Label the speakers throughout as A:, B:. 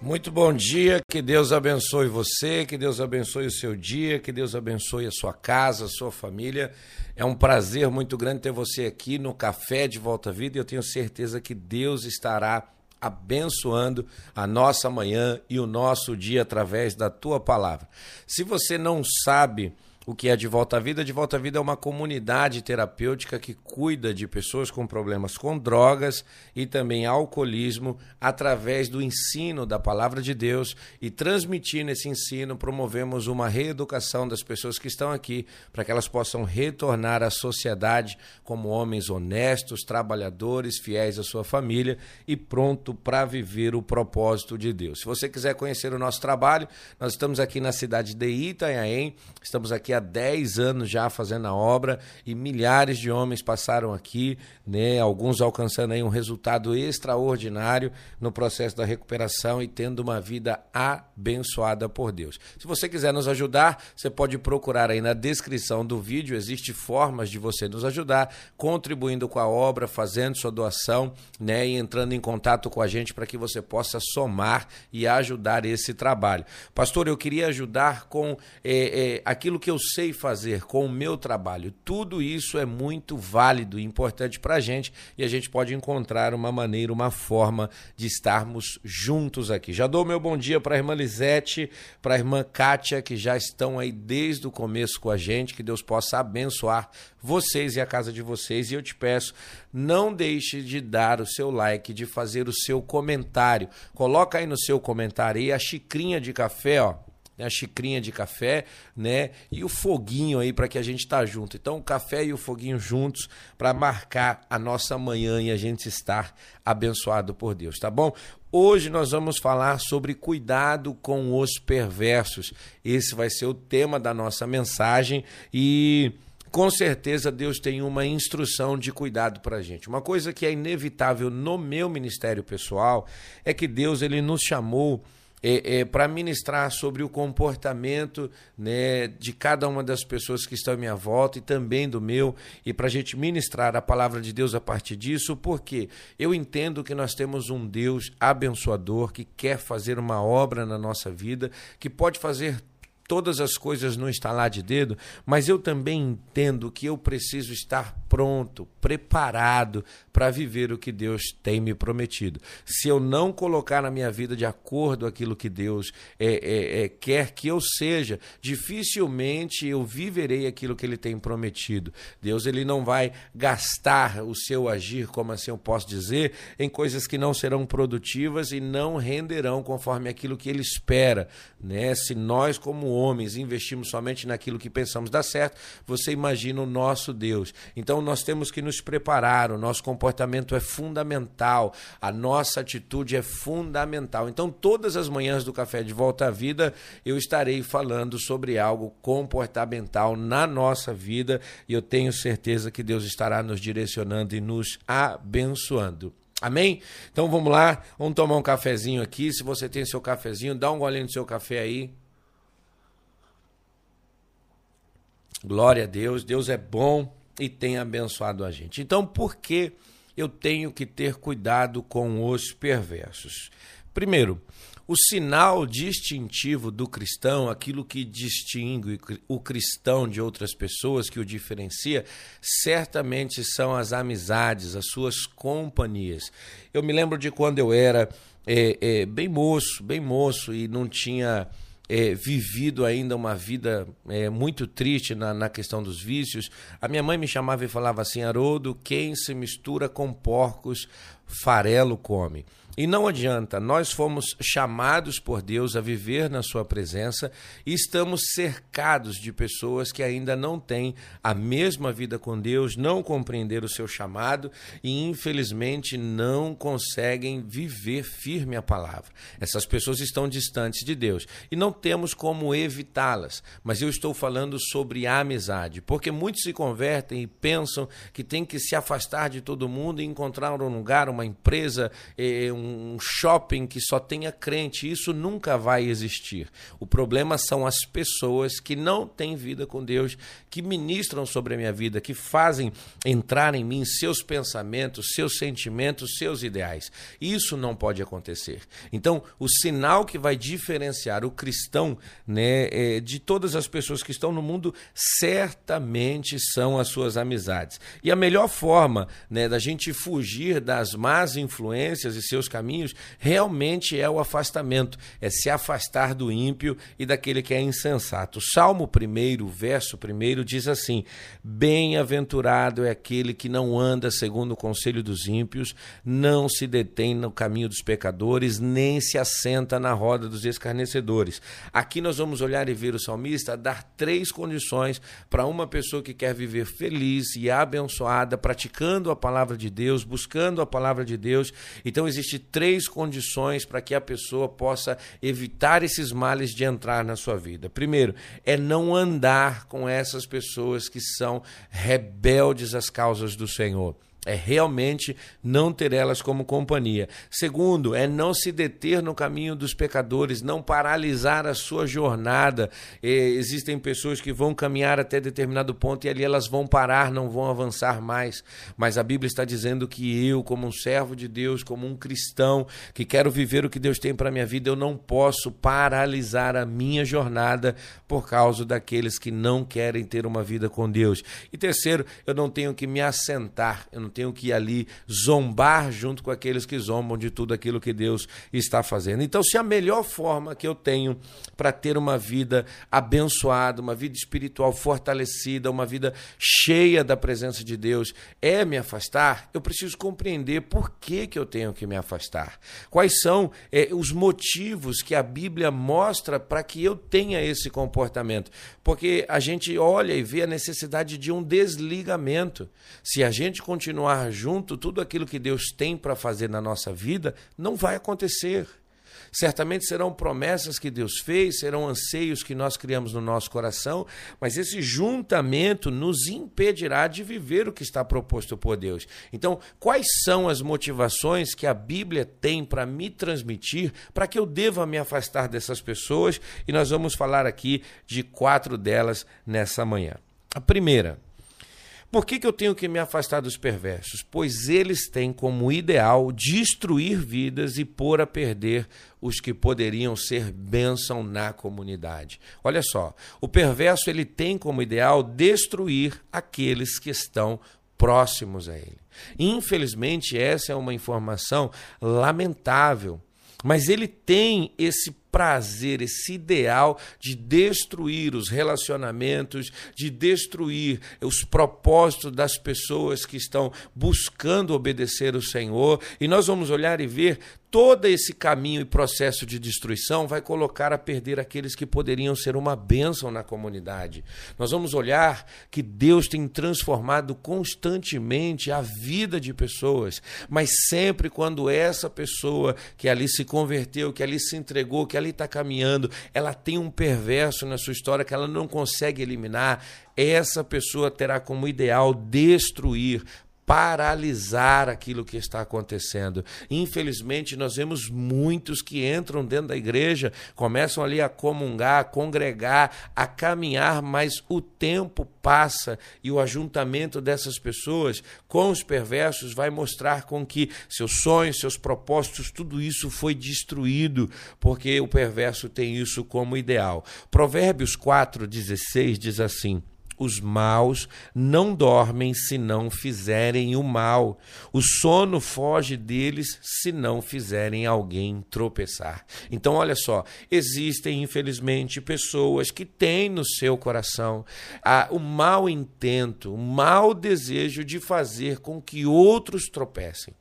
A: Muito bom dia, que Deus abençoe você, que Deus abençoe o seu dia, que Deus abençoe a sua casa, a sua família. É um prazer muito grande ter você aqui no Café de Volta à Vida e eu tenho certeza que Deus estará abençoando a nossa manhã e o nosso dia através da tua palavra. Se você não sabe o que é de Volta à Vida. De Volta à Vida é uma comunidade terapêutica que cuida de pessoas com problemas com drogas e também alcoolismo através do ensino da palavra de Deus e transmitindo esse ensino, promovemos uma reeducação das pessoas que estão aqui para que elas possam retornar à sociedade como homens honestos, trabalhadores, fiéis à sua família e pronto para viver o propósito de Deus. Se você quiser conhecer o nosso trabalho, nós estamos aqui na cidade de Itanhaém, estamos aqui há 10 anos já fazendo a obra e milhares de homens passaram aqui, né, alguns alcançando aí um resultado extraordinário no processo da recuperação e tendo uma vida abençoada por Deus. Se você quiser nos ajudar, você pode procurar aí na descrição do vídeo, existe formas de você nos ajudar, contribuindo com a obra, fazendo sua doação, né, e entrando em contato com a gente para que você possa somar e ajudar esse trabalho. Pastor, eu queria ajudar com é, é, aquilo que eu sei fazer com o meu trabalho. Tudo isso é muito válido e importante para a gente e a gente pode encontrar uma maneira, uma forma de estarmos juntos aqui. Já dou meu bom dia para a irmã Lisete, para a irmã Kátia, que já estão aí desde o começo com a gente. Que Deus possa abençoar vocês e a casa de vocês. E eu te peço, não deixe de dar o seu like, de fazer o seu comentário. Coloca aí no seu comentário aí a xicrinha de café, ó né, a xicrinha de café, né, e o foguinho aí para que a gente tá junto. Então, o café e o foguinho juntos para marcar a nossa manhã e a gente estar abençoado por Deus, tá bom? Hoje nós vamos falar sobre cuidado com os perversos. Esse vai ser o tema da nossa mensagem e com certeza Deus tem uma instrução de cuidado para a gente. Uma coisa que é inevitável no meu ministério pessoal é que Deus ele nos chamou é, é, para ministrar sobre o comportamento né, de cada uma das pessoas que estão à minha volta e também do meu, e para a gente ministrar a palavra de Deus a partir disso, porque eu entendo que nós temos um Deus abençoador que quer fazer uma obra na nossa vida, que pode fazer todas as coisas no estalar de dedo, mas eu também entendo que eu preciso estar pronto, preparado para viver o que Deus tem me prometido. Se eu não colocar na minha vida de acordo aquilo que Deus é, é, é, quer que eu seja, dificilmente eu viverei aquilo que Ele tem prometido. Deus ele não vai gastar o seu agir, como assim eu posso dizer, em coisas que não serão produtivas e não renderão conforme aquilo que Ele espera. Né? Se nós, como homens, investimos somente naquilo que pensamos dar certo, você imagina o nosso Deus. Então nós temos que nos preparar, o nosso comportamento é fundamental, a nossa atitude é fundamental. Então todas as manhãs do Café de Volta à Vida eu estarei falando sobre algo comportamental na nossa vida e eu tenho certeza que Deus estará nos direcionando e nos abençoando. Amém? Então vamos lá, vamos tomar um cafezinho aqui. Se você tem seu cafezinho, dá um golinho no seu café aí. Glória a Deus, Deus é bom e tem abençoado a gente. Então, por que eu tenho que ter cuidado com os perversos? Primeiro, o sinal distintivo do cristão, aquilo que distingue o cristão de outras pessoas, que o diferencia, certamente são as amizades, as suas companhias. Eu me lembro de quando eu era é, é, bem moço, bem moço, e não tinha é, vivido ainda uma vida é, muito triste na, na questão dos vícios, a minha mãe me chamava e falava assim: Haroldo, quem se mistura com porcos, farelo come. E não adianta, nós fomos chamados por Deus a viver na Sua presença e estamos cercados de pessoas que ainda não têm a mesma vida com Deus, não compreenderam o seu chamado e, infelizmente, não conseguem viver firme a palavra. Essas pessoas estão distantes de Deus e não temos como evitá-las, mas eu estou falando sobre a amizade, porque muitos se convertem e pensam que tem que se afastar de todo mundo e encontrar um lugar, uma empresa, eh, um shopping que só tenha crente. Isso nunca vai existir. O problema são as pessoas que não têm vida com Deus, que ministram sobre a minha vida, que fazem entrar em mim seus pensamentos, seus sentimentos, seus ideais. Isso não pode acontecer. Então, o sinal que vai diferenciar o cristão né, é, de todas as pessoas que estão no mundo certamente são as suas amizades. E a melhor forma né, da gente fugir das más influências e seus caminhos realmente é o afastamento, é se afastar do ímpio e daquele que é insensato. Salmo 1, verso 1 diz assim: Bem-aventurado é aquele que não anda segundo o conselho dos ímpios, não se detém no caminho dos pecadores, nem se assenta na roda dos escarnecedores. Aqui nós vamos olhar e ver o salmista dar três condições para uma pessoa que quer viver feliz e abençoada, praticando a palavra de Deus, buscando a palavra de Deus. Então existem três condições para que a pessoa possa evitar esses males de entrar na sua vida. Primeiro, é não andar com essas pessoas que são rebeldes às causas do Senhor é realmente não ter elas como companhia. Segundo, é não se deter no caminho dos pecadores, não paralisar a sua jornada. existem pessoas que vão caminhar até determinado ponto e ali elas vão parar, não vão avançar mais. Mas a Bíblia está dizendo que eu, como um servo de Deus, como um cristão que quero viver o que Deus tem para minha vida, eu não posso paralisar a minha jornada por causa daqueles que não querem ter uma vida com Deus. E terceiro, eu não tenho que me assentar, eu não tenho que ali zombar junto com aqueles que zombam de tudo aquilo que Deus está fazendo. Então, se a melhor forma que eu tenho para ter uma vida abençoada, uma vida espiritual fortalecida, uma vida cheia da presença de Deus é me afastar, eu preciso compreender por que, que eu tenho que me afastar. Quais são é, os motivos que a Bíblia mostra para que eu tenha esse comportamento? Porque a gente olha e vê a necessidade de um desligamento. Se a gente continuar continuar junto, tudo aquilo que Deus tem para fazer na nossa vida não vai acontecer. Certamente serão promessas que Deus fez, serão anseios que nós criamos no nosso coração, mas esse juntamento nos impedirá de viver o que está proposto por Deus. Então, quais são as motivações que a Bíblia tem para me transmitir para que eu deva me afastar dessas pessoas? E nós vamos falar aqui de quatro delas nessa manhã. A primeira, por que, que eu tenho que me afastar dos perversos? Pois eles têm como ideal destruir vidas e pôr a perder os que poderiam ser bênção na comunidade. Olha só, o perverso ele tem como ideal destruir aqueles que estão próximos a ele. Infelizmente, essa é uma informação lamentável, mas ele tem esse prazer, esse ideal de destruir os relacionamentos, de destruir os propósitos das pessoas que estão buscando obedecer o Senhor. E nós vamos olhar e ver todo esse caminho e processo de destruição vai colocar a perder aqueles que poderiam ser uma bênção na comunidade. Nós vamos olhar que Deus tem transformado constantemente a vida de pessoas, mas sempre quando essa pessoa que ali se converteu, que ali se entregou, que ali está caminhando, ela tem um perverso na sua história que ela não consegue eliminar, essa pessoa terá como ideal destruir, paralisar aquilo que está acontecendo. Infelizmente, nós vemos muitos que entram dentro da igreja, começam ali a comungar, a congregar, a caminhar, mas o tempo passa e o ajuntamento dessas pessoas com os perversos vai mostrar com que seus sonhos, seus propósitos, tudo isso foi destruído, porque o perverso tem isso como ideal. Provérbios 4:16 diz assim: os maus não dormem se não fizerem o mal. O sono foge deles se não fizerem alguém tropeçar. Então, olha só, existem, infelizmente, pessoas que têm no seu coração ah, o mau intento, o mau desejo de fazer com que outros tropecem,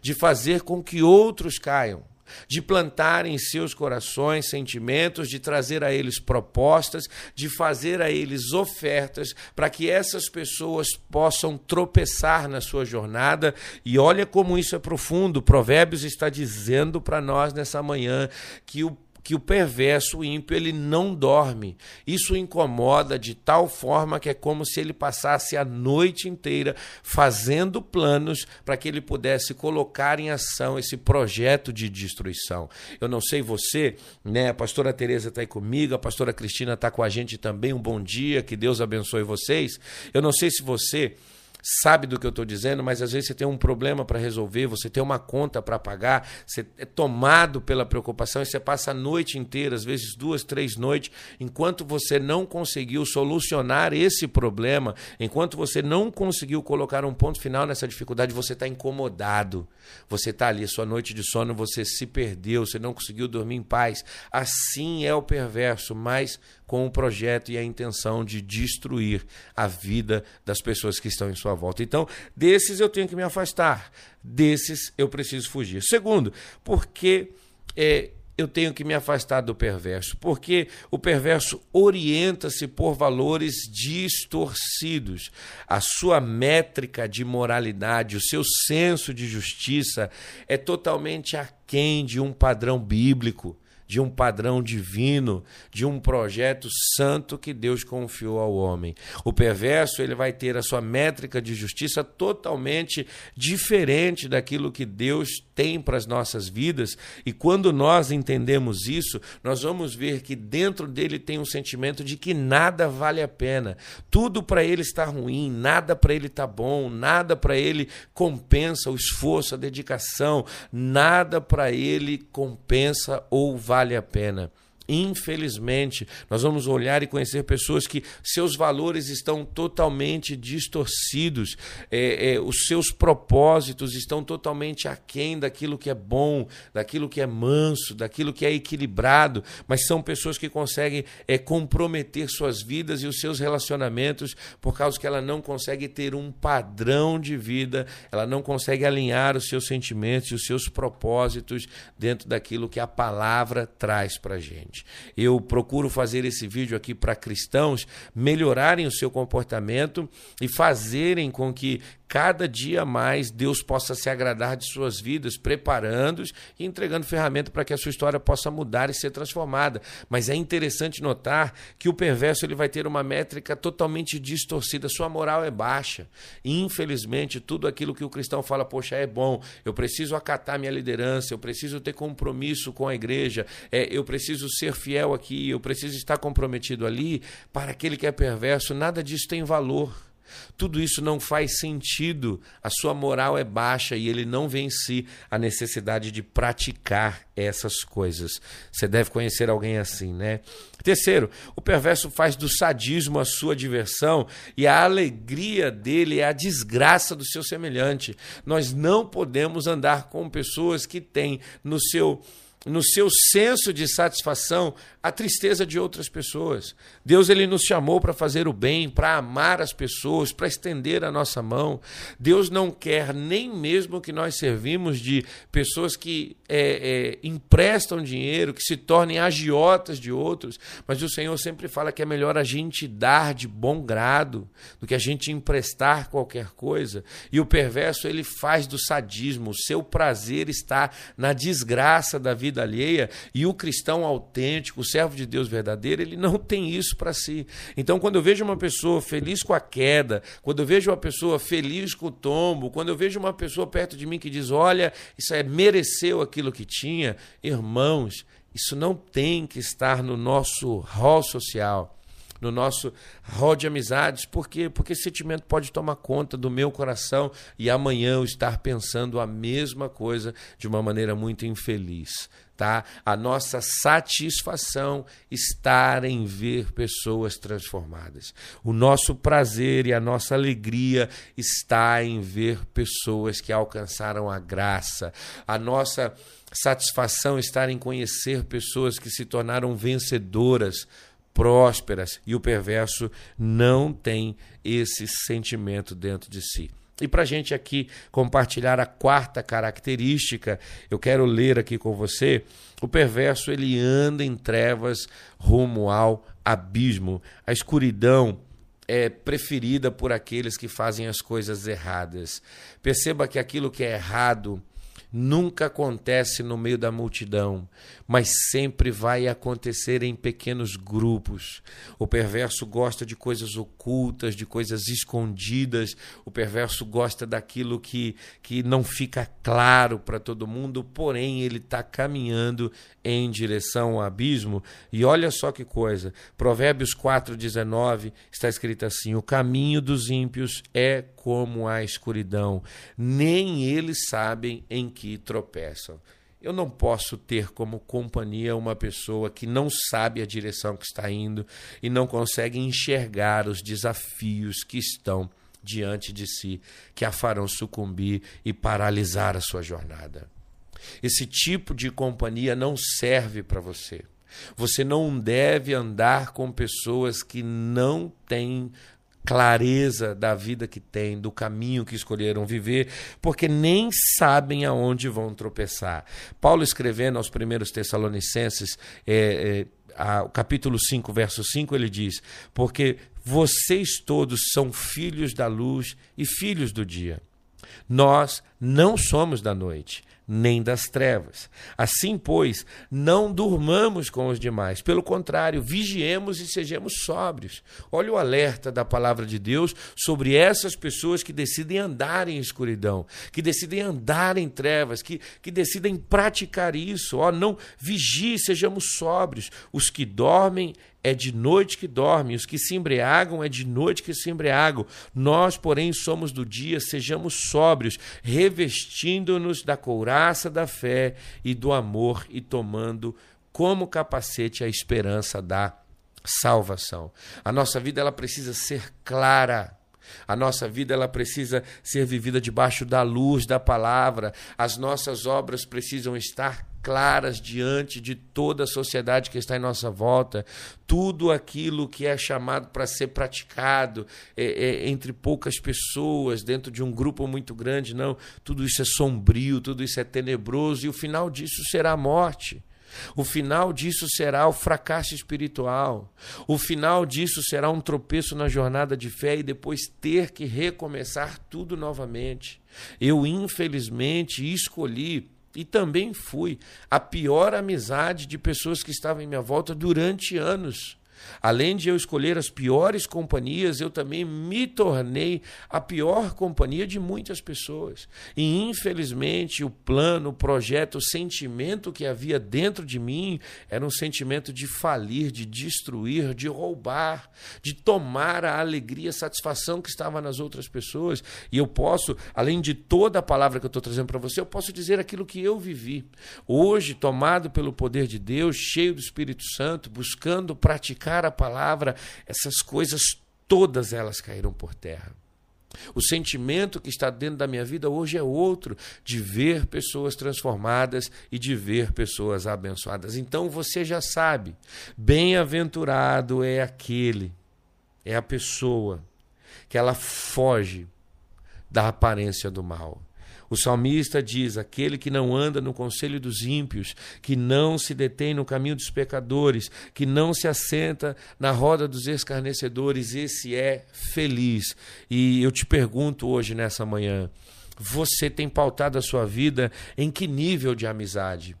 A: de fazer com que outros caiam de plantar em seus corações sentimentos, de trazer a eles propostas, de fazer a eles ofertas, para que essas pessoas possam tropeçar na sua jornada. E olha como isso é profundo. Provérbios está dizendo para nós nessa manhã que o que o perverso, o ímpio, ele não dorme. Isso incomoda de tal forma que é como se ele passasse a noite inteira fazendo planos para que ele pudesse colocar em ação esse projeto de destruição. Eu não sei você, né? A pastora Tereza está aí comigo, a pastora Cristina está com a gente também. Um bom dia, que Deus abençoe vocês. Eu não sei se você sabe do que eu estou dizendo, mas às vezes você tem um problema para resolver, você tem uma conta para pagar, você é tomado pela preocupação e você passa a noite inteira, às vezes duas, três noites, enquanto você não conseguiu solucionar esse problema, enquanto você não conseguiu colocar um ponto final nessa dificuldade, você está incomodado. Você está ali, sua noite de sono, você se perdeu, você não conseguiu dormir em paz. Assim é o perverso, mas com o projeto e a intenção de destruir a vida das pessoas que estão em sua volta. Então, desses eu tenho que me afastar, desses eu preciso fugir. Segundo, porque é, eu tenho que me afastar do perverso, porque o perverso orienta-se por valores distorcidos. A sua métrica de moralidade, o seu senso de justiça é totalmente aquém de um padrão bíblico de um padrão divino, de um projeto santo que Deus confiou ao homem. O perverso, ele vai ter a sua métrica de justiça totalmente diferente daquilo que Deus tem para as nossas vidas, e quando nós entendemos isso, nós vamos ver que dentro dele tem um sentimento de que nada vale a pena. Tudo para ele está ruim, nada para ele está bom, nada para ele compensa o esforço, a dedicação, nada para ele compensa ou vale vale a pena. Infelizmente, nós vamos olhar e conhecer pessoas que seus valores estão totalmente distorcidos, é, é, os seus propósitos estão totalmente aquém daquilo que é bom, daquilo que é manso, daquilo que é equilibrado, mas são pessoas que conseguem é, comprometer suas vidas e os seus relacionamentos por causa que ela não consegue ter um padrão de vida, ela não consegue alinhar os seus sentimentos e os seus propósitos dentro daquilo que a palavra traz para a gente. Eu procuro fazer esse vídeo aqui para cristãos melhorarem o seu comportamento e fazerem com que cada dia mais Deus possa se agradar de suas vidas, preparando-os e entregando ferramenta para que a sua história possa mudar e ser transformada. Mas é interessante notar que o perverso ele vai ter uma métrica totalmente distorcida, sua moral é baixa. Infelizmente, tudo aquilo que o cristão fala, poxa, é bom, eu preciso acatar minha liderança, eu preciso ter compromisso com a igreja, é, eu preciso ser fiel aqui, eu preciso estar comprometido ali, para aquele que é perverso, nada disso tem valor. Tudo isso não faz sentido, a sua moral é baixa e ele não si a necessidade de praticar essas coisas. Você deve conhecer alguém assim, né? Terceiro, o perverso faz do sadismo a sua diversão e a alegria dele é a desgraça do seu semelhante. Nós não podemos andar com pessoas que têm no seu no seu senso de satisfação a tristeza de outras pessoas. Deus ele nos chamou para fazer o bem, para amar as pessoas, para estender a nossa mão. Deus não quer nem mesmo que nós servimos de pessoas que é, é, emprestam dinheiro, que se tornem agiotas de outros, mas o Senhor sempre fala que é melhor a gente dar de bom grado do que a gente emprestar qualquer coisa. E o perverso ele faz do sadismo, o seu prazer está na desgraça da vida alheia, e o cristão autêntico, servo de Deus verdadeiro, ele não tem isso para si. Então, quando eu vejo uma pessoa feliz com a queda, quando eu vejo uma pessoa feliz com o tombo, quando eu vejo uma pessoa perto de mim que diz: Olha, isso é mereceu aquilo que tinha, irmãos, isso não tem que estar no nosso rol social no nosso rol de amizades. Por quê? Porque esse sentimento pode tomar conta do meu coração e amanhã eu estar pensando a mesma coisa de uma maneira muito infeliz tá? A nossa satisfação está em ver pessoas transformadas. O nosso prazer e a nossa alegria está em ver pessoas que alcançaram a graça. A nossa satisfação está em conhecer pessoas que se tornaram vencedoras, prósperas, e o perverso não tem esse sentimento dentro de si. E para a gente aqui compartilhar a quarta característica, eu quero ler aqui com você: o perverso ele anda em trevas rumo ao abismo. A escuridão é preferida por aqueles que fazem as coisas erradas. Perceba que aquilo que é errado nunca acontece no meio da multidão, mas sempre vai acontecer em pequenos grupos. O perverso gosta de coisas ocultas, de coisas escondidas, o perverso gosta daquilo que, que não fica claro para todo mundo, porém ele está caminhando em direção ao abismo. E olha só que coisa, Provérbios 4,19 está escrito assim: O caminho dos ímpios é como a escuridão, nem eles sabem em que tropeçam. Eu não posso ter como companhia uma pessoa que não sabe a direção que está indo e não consegue enxergar os desafios que estão diante de si, que a farão sucumbir e paralisar a sua jornada. Esse tipo de companhia não serve para você. Você não deve andar com pessoas que não têm clareza da vida que têm, do caminho que escolheram viver, porque nem sabem aonde vão tropeçar. Paulo escrevendo aos primeiros Tessalonicenses, é, é, a, capítulo 5, verso 5, ele diz: Porque vocês todos são filhos da luz e filhos do dia. Nós não somos da noite, nem das trevas. Assim, pois, não durmamos com os demais. Pelo contrário, vigiemos e sejamos sóbrios. Olha o alerta da palavra de Deus sobre essas pessoas que decidem andar em escuridão, que decidem andar em trevas, que, que decidem praticar isso. Ó, não vigie, sejamos sóbrios. Os que dormem é de noite que dormem, os que se embriagam é de noite que se embriagam. Nós, porém, somos do dia, sejamos sóbrios, revestindo-nos da couraça da fé e do amor e tomando como capacete a esperança da salvação. A nossa vida ela precisa ser clara. A nossa vida ela precisa ser vivida debaixo da luz da palavra. As nossas obras precisam estar claras diante de toda a sociedade que está em nossa volta. Tudo aquilo que é chamado para ser praticado é, é, entre poucas pessoas, dentro de um grupo muito grande, não. Tudo isso é sombrio, tudo isso é tenebroso, e o final disso será a morte. O final disso será o fracasso espiritual. O final disso será um tropeço na jornada de fé e depois ter que recomeçar tudo novamente. Eu, infelizmente, escolhi e também fui a pior amizade de pessoas que estavam em minha volta durante anos. Além de eu escolher as piores companhias, eu também me tornei a pior companhia de muitas pessoas. E infelizmente, o plano, o projeto, o sentimento que havia dentro de mim era um sentimento de falir, de destruir, de roubar, de tomar a alegria, a satisfação que estava nas outras pessoas. E eu posso, além de toda a palavra que eu estou trazendo para você, eu posso dizer aquilo que eu vivi. Hoje, tomado pelo poder de Deus, cheio do Espírito Santo, buscando praticar praticar a palavra, essas coisas todas elas caíram por terra. O sentimento que está dentro da minha vida hoje é outro, de ver pessoas transformadas e de ver pessoas abençoadas. Então você já sabe, bem-aventurado é aquele, é a pessoa que ela foge da aparência do mal. O salmista diz: aquele que não anda no conselho dos ímpios, que não se detém no caminho dos pecadores, que não se assenta na roda dos escarnecedores, esse é feliz. E eu te pergunto hoje, nessa manhã, você tem pautado a sua vida em que nível de amizade?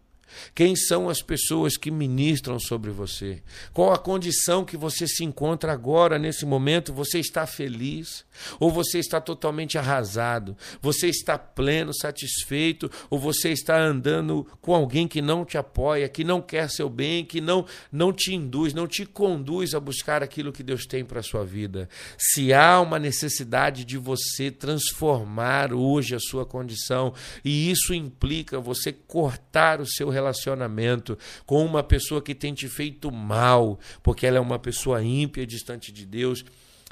A: Quem são as pessoas que ministram sobre você? Qual a condição que você se encontra agora, nesse momento? Você está feliz? Ou você está totalmente arrasado? Você está pleno, satisfeito? Ou você está andando com alguém que não te apoia, que não quer seu bem, que não, não te induz, não te conduz a buscar aquilo que Deus tem para a sua vida? Se há uma necessidade de você transformar hoje a sua condição, e isso implica você cortar o seu relacionamento com uma pessoa que tem te feito mal, porque ela é uma pessoa ímpia, distante de Deus,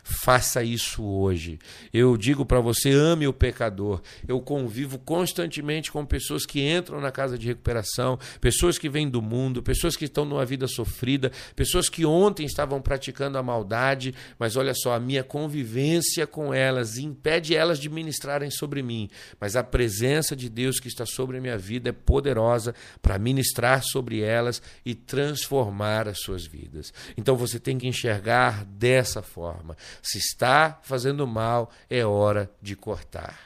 A: Faça isso hoje. Eu digo para você, ame o pecador. Eu convivo constantemente com pessoas que entram na casa de recuperação, pessoas que vêm do mundo, pessoas que estão numa vida sofrida, pessoas que ontem estavam praticando a maldade, mas olha só, a minha convivência com elas impede elas de ministrarem sobre mim, mas a presença de Deus que está sobre a minha vida é poderosa para ministrar sobre elas e transformar as suas vidas. Então você tem que enxergar dessa forma. Se está fazendo mal, é hora de cortar.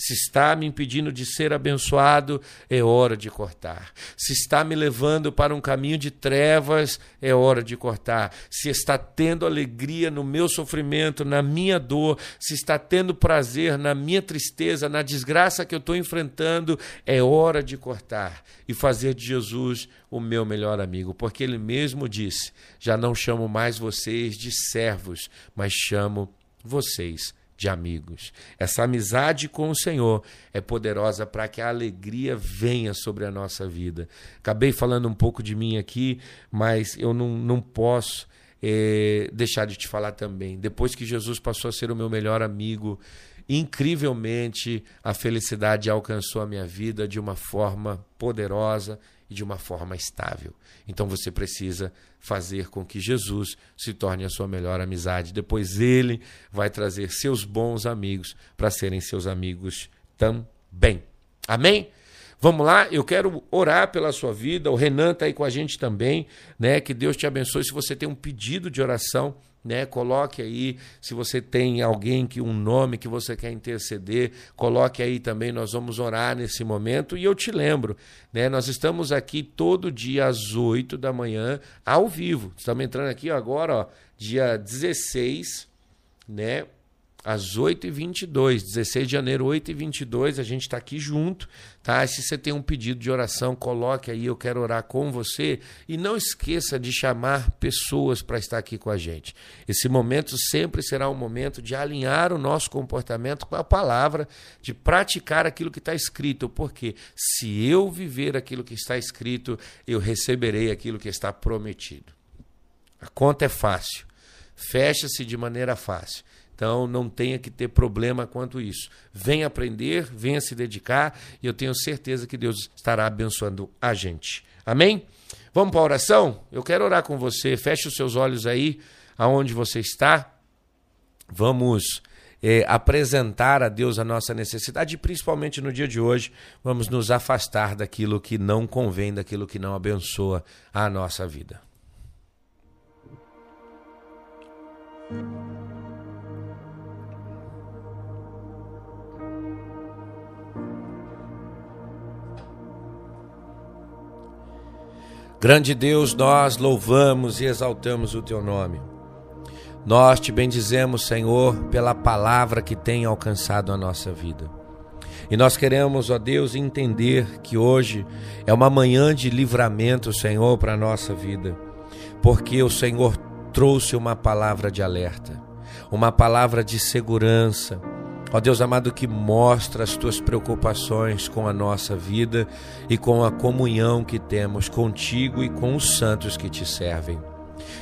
A: Se está me impedindo de ser abençoado, é hora de cortar. Se está me levando para um caminho de trevas, é hora de cortar. Se está tendo alegria no meu sofrimento, na minha dor, se está tendo prazer na minha tristeza, na desgraça que eu estou enfrentando, é hora de cortar e fazer de Jesus o meu melhor amigo, porque ele mesmo disse: Já não chamo mais vocês de servos, mas chamo vocês de amigos. Essa amizade com o Senhor é poderosa para que a alegria venha sobre a nossa vida. Acabei falando um pouco de mim aqui, mas eu não, não posso é, deixar de te falar também. Depois que Jesus passou a ser o meu melhor amigo, incrivelmente a felicidade alcançou a minha vida de uma forma poderosa e de uma forma estável. Então você precisa fazer com que Jesus se torne a sua melhor amizade. Depois ele vai trazer seus bons amigos para serem seus amigos também. Amém? Vamos lá, eu quero orar pela sua vida. O Renan está aí com a gente também, né? Que Deus te abençoe. Se você tem um pedido de oração, né? Coloque aí, se você tem alguém que um nome que você quer interceder, coloque aí também, nós vamos orar nesse momento. E eu te lembro, né? Nós estamos aqui todo dia às 8 da manhã, ao vivo. Estamos entrando aqui agora, ó, dia 16, né? Às 8h22, 16 de janeiro, 8h22, a gente está aqui junto, tá? Se você tem um pedido de oração, coloque aí, eu quero orar com você. E não esqueça de chamar pessoas para estar aqui com a gente. Esse momento sempre será um momento de alinhar o nosso comportamento com a palavra, de praticar aquilo que está escrito, porque se eu viver aquilo que está escrito, eu receberei aquilo que está prometido. A conta é fácil, fecha-se de maneira fácil. Então não tenha que ter problema quanto isso. Venha aprender, venha se dedicar e eu tenho certeza que Deus estará abençoando a gente. Amém? Vamos para a oração? Eu quero orar com você. Feche os seus olhos aí, aonde você está. Vamos é, apresentar a Deus a nossa necessidade e principalmente no dia de hoje vamos nos afastar daquilo que não convém, daquilo que não abençoa a nossa vida. Grande Deus, nós louvamos e exaltamos o teu nome. Nós te bendizemos, Senhor, pela palavra que tem alcançado a nossa vida. E nós queremos, ó Deus, entender que hoje é uma manhã de livramento, Senhor, para a nossa vida, porque o Senhor trouxe uma palavra de alerta, uma palavra de segurança, Ó Deus amado, que mostra as tuas preocupações com a nossa vida e com a comunhão que temos contigo e com os santos que te servem.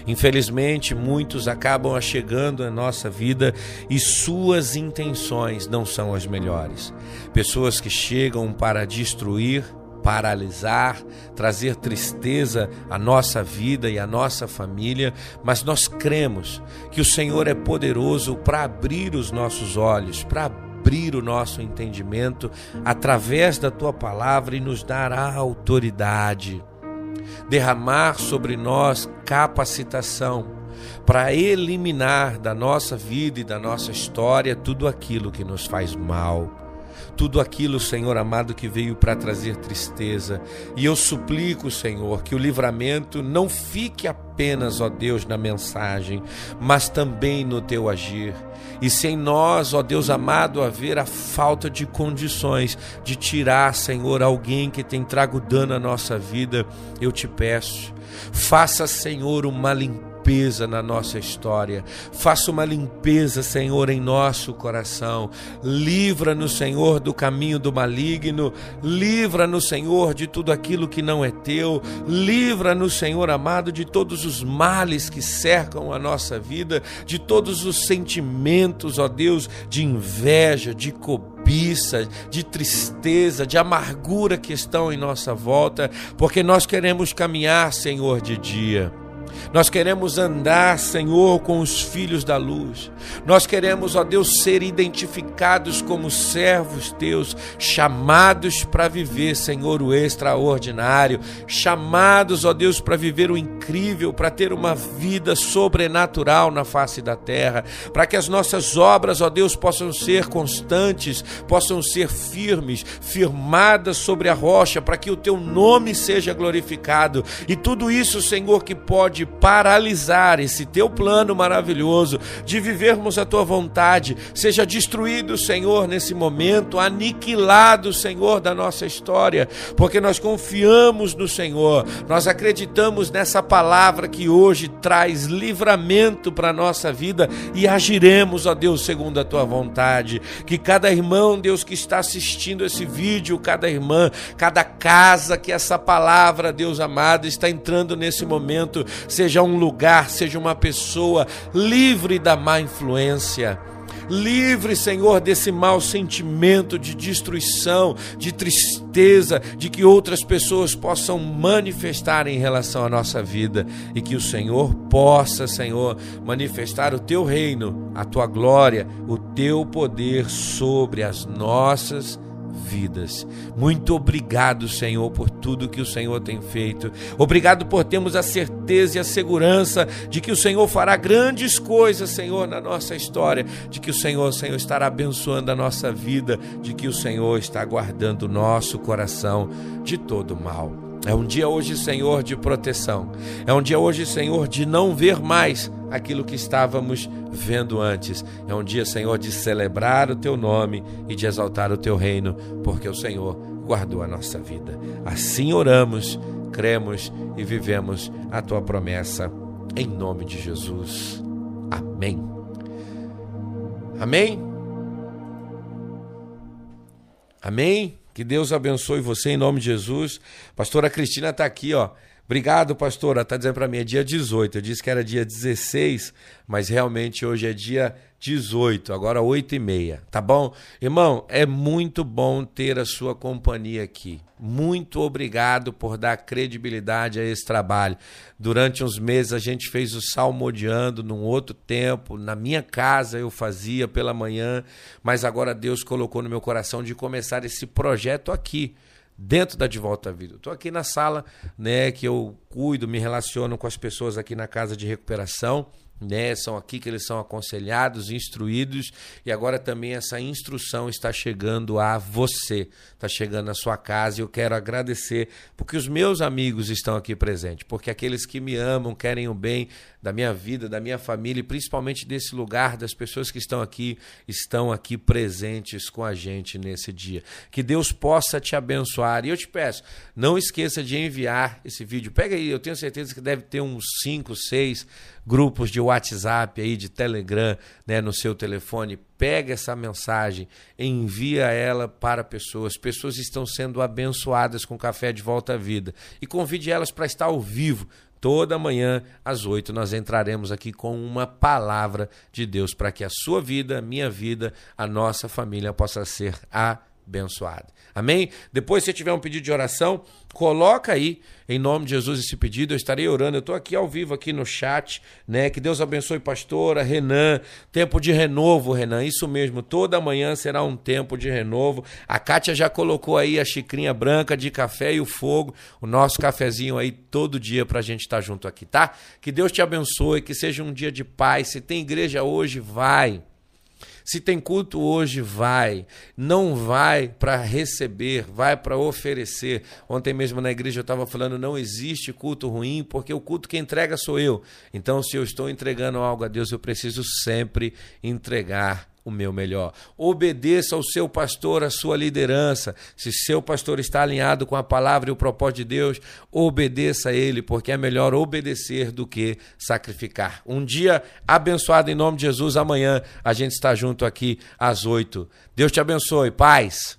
A: Infelizmente, muitos acabam chegando à nossa vida e suas intenções não são as melhores. Pessoas que chegam para destruir, paralisar, trazer tristeza à nossa vida e à nossa família, mas nós cremos que o Senhor é poderoso para abrir os nossos olhos, para abrir o nosso entendimento através da tua palavra e nos dar a autoridade, derramar sobre nós capacitação para eliminar da nossa vida e da nossa história tudo aquilo que nos faz mal tudo aquilo, Senhor amado, que veio para trazer tristeza. E eu suplico, Senhor, que o livramento não fique apenas, ó Deus, na mensagem, mas também no teu agir. E se em nós, ó Deus amado, haver a falta de condições de tirar, Senhor, alguém que tem trago dano à nossa vida, eu te peço. Faça, Senhor, uma limpeza limpeza na nossa história. Faça uma limpeza, Senhor, em nosso coração. Livra-nos, Senhor, do caminho do maligno. Livra-nos, Senhor, de tudo aquilo que não é teu. Livra-nos, Senhor amado, de todos os males que cercam a nossa vida, de todos os sentimentos, ó Deus, de inveja, de cobiça, de tristeza, de amargura que estão em nossa volta, porque nós queremos caminhar, Senhor, de dia Nós queremos andar, Senhor, com os filhos da luz. Nós queremos, ó Deus, ser identificados como servos teus, chamados para viver, Senhor, o extraordinário, chamados, ó Deus, para viver o incrível, para ter uma vida sobrenatural na face da terra, para que as nossas obras, ó Deus, possam ser constantes, possam ser firmes, firmadas sobre a rocha, para que o teu nome seja glorificado. E tudo isso, Senhor, que pode paralisar esse teu plano maravilhoso de vivermos a tua vontade, seja destruído, Senhor, nesse momento, aniquilado, Senhor, da nossa história, porque nós confiamos no Senhor, nós acreditamos nessa palavra que hoje traz livramento para a nossa vida e agiremos, ó Deus, segundo a tua vontade. Que cada irmão, Deus, que está assistindo esse vídeo, cada irmã, cada casa que essa palavra, Deus amado, está entrando nesse momento, seja um lugar, seja uma pessoa livre da má influência. Livre, Senhor, desse mau sentimento de destruição, de tristeza, de que outras pessoas possam manifestar em relação à nossa vida e que o Senhor possa, Senhor, manifestar o teu reino, a tua glória, o teu poder sobre as nossas vidas vidas. Muito obrigado, Senhor, por tudo que o Senhor tem feito. Obrigado por termos a certeza e a segurança de que o Senhor fará grandes coisas, Senhor, na nossa história, de que o Senhor, Senhor, estará abençoando a nossa vida, de que o Senhor está guardando o nosso coração de todo mal. É um dia hoje, Senhor, de proteção. É um dia hoje, Senhor, de não ver mais aquilo que estávamos vendo antes. É um dia, Senhor, de celebrar o teu nome e de exaltar o teu reino, porque o Senhor guardou a nossa vida. Assim oramos, cremos e vivemos a tua promessa em nome de Jesus. Amém. Amém. Amém. Que Deus abençoe você em nome de Jesus. Pastora Cristina está aqui, ó Obrigado, pastora. Está dizendo para mim, é dia 18. Eu disse que era dia 16, mas realmente hoje é dia 18, agora 8 e meia. Tá bom? Irmão, é muito bom ter a sua companhia aqui. Muito obrigado por dar credibilidade a esse trabalho. Durante uns meses a gente fez o Salmodiando num outro tempo. Na minha casa eu fazia pela manhã, mas agora Deus colocou no meu coração de começar esse projeto aqui dentro da De Volta à Vida. Estou aqui na sala, né, que eu cuido, me relaciono com as pessoas aqui na casa de recuperação né? São aqui que eles são aconselhados, instruídos e agora também essa instrução está chegando a você, está chegando à sua casa e eu quero agradecer porque os meus amigos estão aqui presentes, porque aqueles que me amam, querem o bem da minha vida, da minha família e principalmente desse lugar, das pessoas que estão aqui, estão aqui presentes com a gente nesse dia. Que Deus possa te abençoar e eu te peço, não esqueça de enviar esse vídeo. Pega aí, eu tenho certeza que deve ter uns 5, 6 grupos de WhatsApp aí, de Telegram, né, no seu telefone, pega essa mensagem, envia ela para pessoas. Pessoas estão sendo abençoadas com café de volta à vida. E convide elas para estar ao vivo. Toda manhã, às oito, nós entraremos aqui com uma palavra de Deus para que a sua vida, a minha vida, a nossa família possa ser abençoada. Amém? Depois, se tiver um pedido de oração, coloca aí em nome de Jesus esse pedido. Eu estarei orando. Eu estou aqui ao vivo aqui no chat, né? Que Deus abençoe pastora Renan. Tempo de renovo, Renan. Isso mesmo. Toda manhã será um tempo de renovo. A Kátia já colocou aí a xicrinha branca de café e o fogo, o nosso cafezinho aí todo dia para a gente estar tá junto aqui, tá? Que Deus te abençoe, que seja um dia de paz. Se tem igreja hoje, vai. Se tem culto hoje, vai. Não vai para receber, vai para oferecer. Ontem mesmo na igreja eu estava falando: não existe culto ruim, porque o culto que entrega sou eu. Então, se eu estou entregando algo a Deus, eu preciso sempre entregar o meu melhor. Obedeça ao seu pastor, à sua liderança. Se seu pastor está alinhado com a palavra e o propósito de Deus, obedeça a ele, porque é melhor obedecer do que sacrificar. Um dia abençoado em nome de Jesus. Amanhã a gente está junto aqui às oito. Deus te abençoe. Paz.